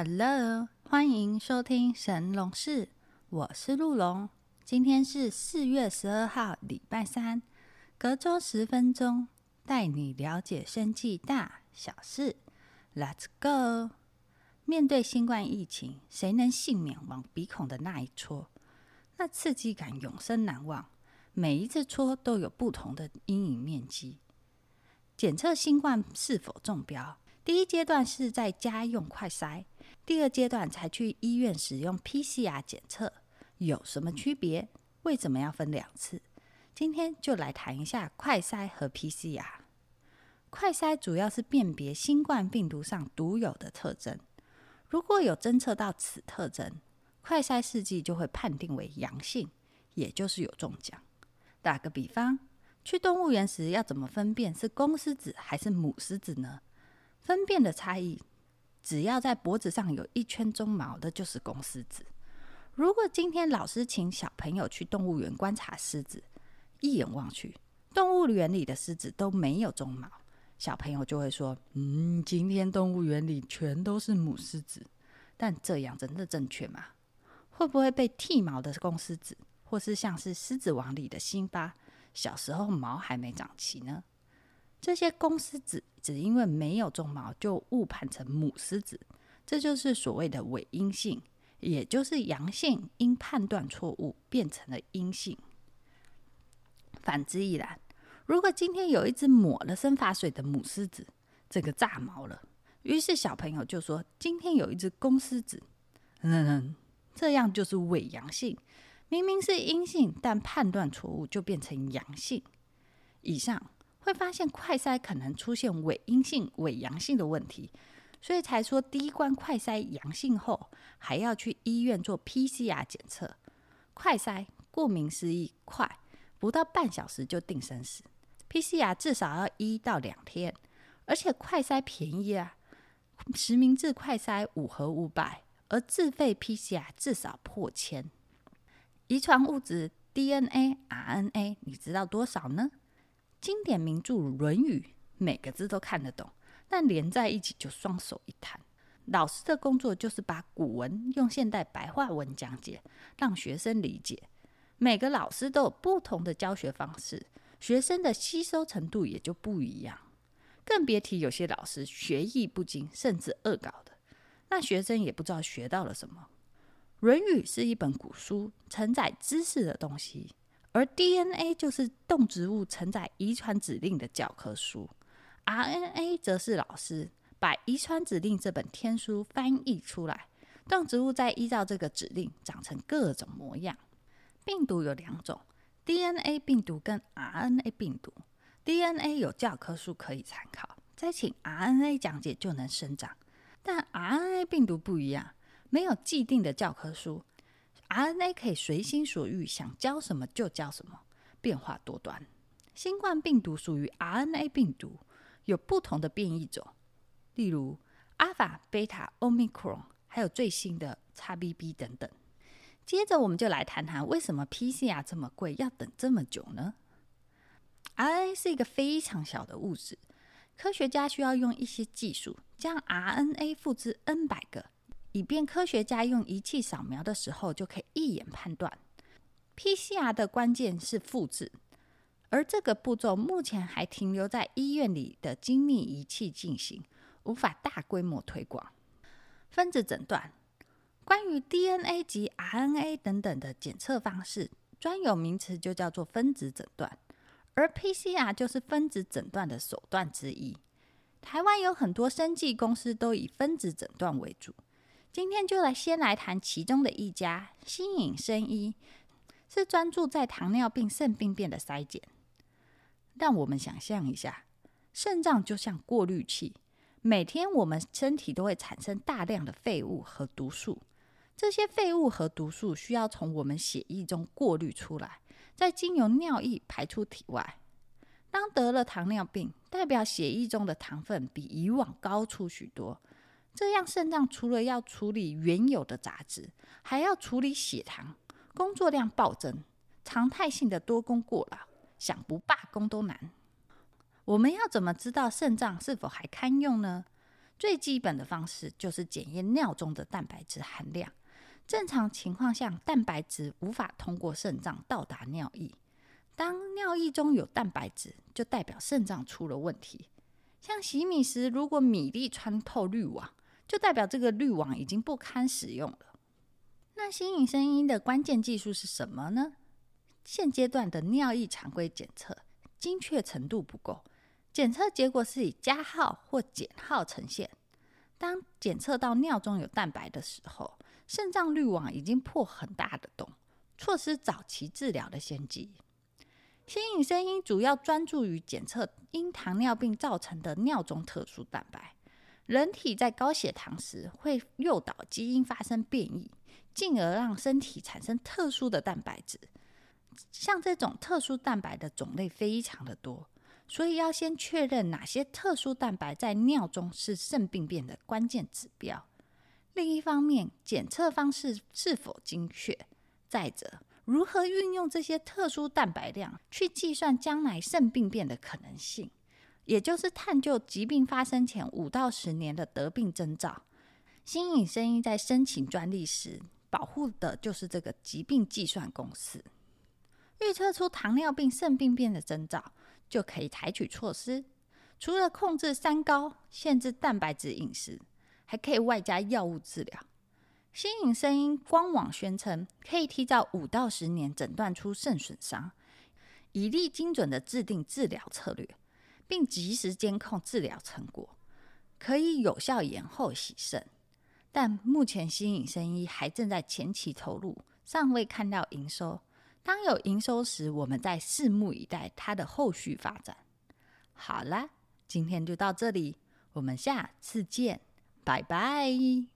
Hello，欢迎收听神龙室，我是陆龙。今天是四月十二号，礼拜三，隔周十分钟带你了解生计大小事。Let's go！面对新冠疫情，谁能幸免往鼻孔的那一戳？那刺激感永生难忘。每一次戳都有不同的阴影面积。检测新冠是否中标，第一阶段是在家用快筛。第二阶段才去医院使用 PCR 检测，有什么区别？为什么要分两次？今天就来谈一下快筛和 PCR。快筛主要是辨别新冠病毒上独有的特征，如果有侦测到此特征，快筛试剂就会判定为阳性，也就是有中奖。打个比方，去动物园时要怎么分辨是公狮子还是母狮子呢？分辨的差异。只要在脖子上有一圈鬃毛的，就是公狮子。如果今天老师请小朋友去动物园观察狮子，一眼望去，动物园里的狮子都没有鬃毛，小朋友就会说：“嗯，今天动物园里全都是母狮子。”但这样真的正确吗？会不会被剃毛的公狮子，或是像是《狮子王》里的辛巴，小时候毛还没长齐呢？这些公狮子只因为没有鬃毛就误判成母狮子，这就是所谓的伪阴性，也就是阳性因判断错误变成了阴性。反之亦然。如果今天有一只抹了生发水的母狮子，这个炸毛了，于是小朋友就说今天有一只公狮子，嗯，这样就是伪阳性，明明是阴性，但判断错误就变成阳性。以上。会发现快筛可能出现伪阴性、伪阳性的问题，所以才说第一关快筛阳性后，还要去医院做 PCR 检测。快筛顾名思义，快，不到半小时就定生死；PCR 至少要一到两天，而且快筛便宜啊，实名制快筛五盒五百，而自费 PCR 至少破千。遗传物质 DNA、RNA，你知道多少呢？经典名著《论语》，每个字都看得懂，但连在一起就双手一摊。老师的工作就是把古文用现代白话文讲解，让学生理解。每个老师都有不同的教学方式，学生的吸收程度也就不一样。更别提有些老师学艺不精，甚至恶搞的，那学生也不知道学到了什么。《论语》是一本古书，承载知识的东西。而 DNA 就是动植物承载遗传指令的教科书，RNA 则是老师把遗传指令这本天书翻译出来，动植物再依照这个指令长成各种模样。病毒有两种，DNA 病毒跟 RNA 病毒。DNA 有教科书可以参考，再请 RNA 讲解就能生长。但 RNA 病毒不一样，没有既定的教科书。RNA 可以随心所欲，想教什么就教什么，变化多端。新冠病毒属于 RNA 病毒，有不同的变异种，例如阿法、贝塔、欧米克戎，还有最新的 XBB 等等。接着，我们就来谈谈为什么 PCR 这么贵，要等这么久呢？RNA 是一个非常小的物质，科学家需要用一些技术，将 RNA 复制 N 百个。以便科学家用仪器扫描的时候就可以一眼判断。PCR 的关键是复制，而这个步骤目前还停留在医院里的精密仪器进行，无法大规模推广。分子诊断，关于 DNA 及 RNA 等等的检测方式，专有名词就叫做分子诊断，而 PCR 就是分子诊断的手段之一。台湾有很多生技公司都以分子诊断为主。今天就来先来谈其中的一家新颖生医，是专注在糖尿病肾病变的筛检。让我们想象一下，肾脏就像过滤器，每天我们身体都会产生大量的废物和毒素，这些废物和毒素需要从我们血液中过滤出来，再经由尿液排出体外。当得了糖尿病，代表血液中的糖分比以往高出许多。这样，肾脏除了要处理原有的杂质，还要处理血糖，工作量暴增，常态性的多工过劳，想不罢工都难。我们要怎么知道肾脏是否还堪用呢？最基本的方式就是检验尿中的蛋白质含量。正常情况下，蛋白质无法通过肾脏到达尿液。当尿液中有蛋白质，就代表肾脏出了问题。像洗米时，如果米粒穿透滤网，就代表这个滤网已经不堪使用了。那新颖声音的关键技术是什么呢？现阶段的尿液常规检测精确程度不够，检测结果是以加号或减号呈现。当检测到尿中有蛋白的时候，肾脏滤网已经破很大的洞，错失早期治疗的先机。新颖声音主要专注于检测因糖尿病造成的尿中特殊蛋白。人体在高血糖时会诱导基因发生变异，进而让身体产生特殊的蛋白质。像这种特殊蛋白的种类非常的多，所以要先确认哪些特殊蛋白在尿中是肾病变的关键指标。另一方面，检测方式是否精确？再者，如何运用这些特殊蛋白量去计算将来肾病变的可能性，也就是探究疾病发生前五到十年的得病征兆。新颖声音在申请专利时，保护的就是这个疾病计算公式。预测出糖尿病肾病变的征兆，就可以采取措施。除了控制三高、限制蛋白质饮食，还可以外加药物治疗。新颖声音官网宣称，可以提早五到十年诊断出肾损伤，以利精准的制定治疗策略，并及时监控治疗成果，可以有效延后洗肾。但目前新颖声音还正在前期投入，尚未看到营收。当有营收时，我们再拭目以待它的后续发展。好啦，今天就到这里，我们下次见，拜拜。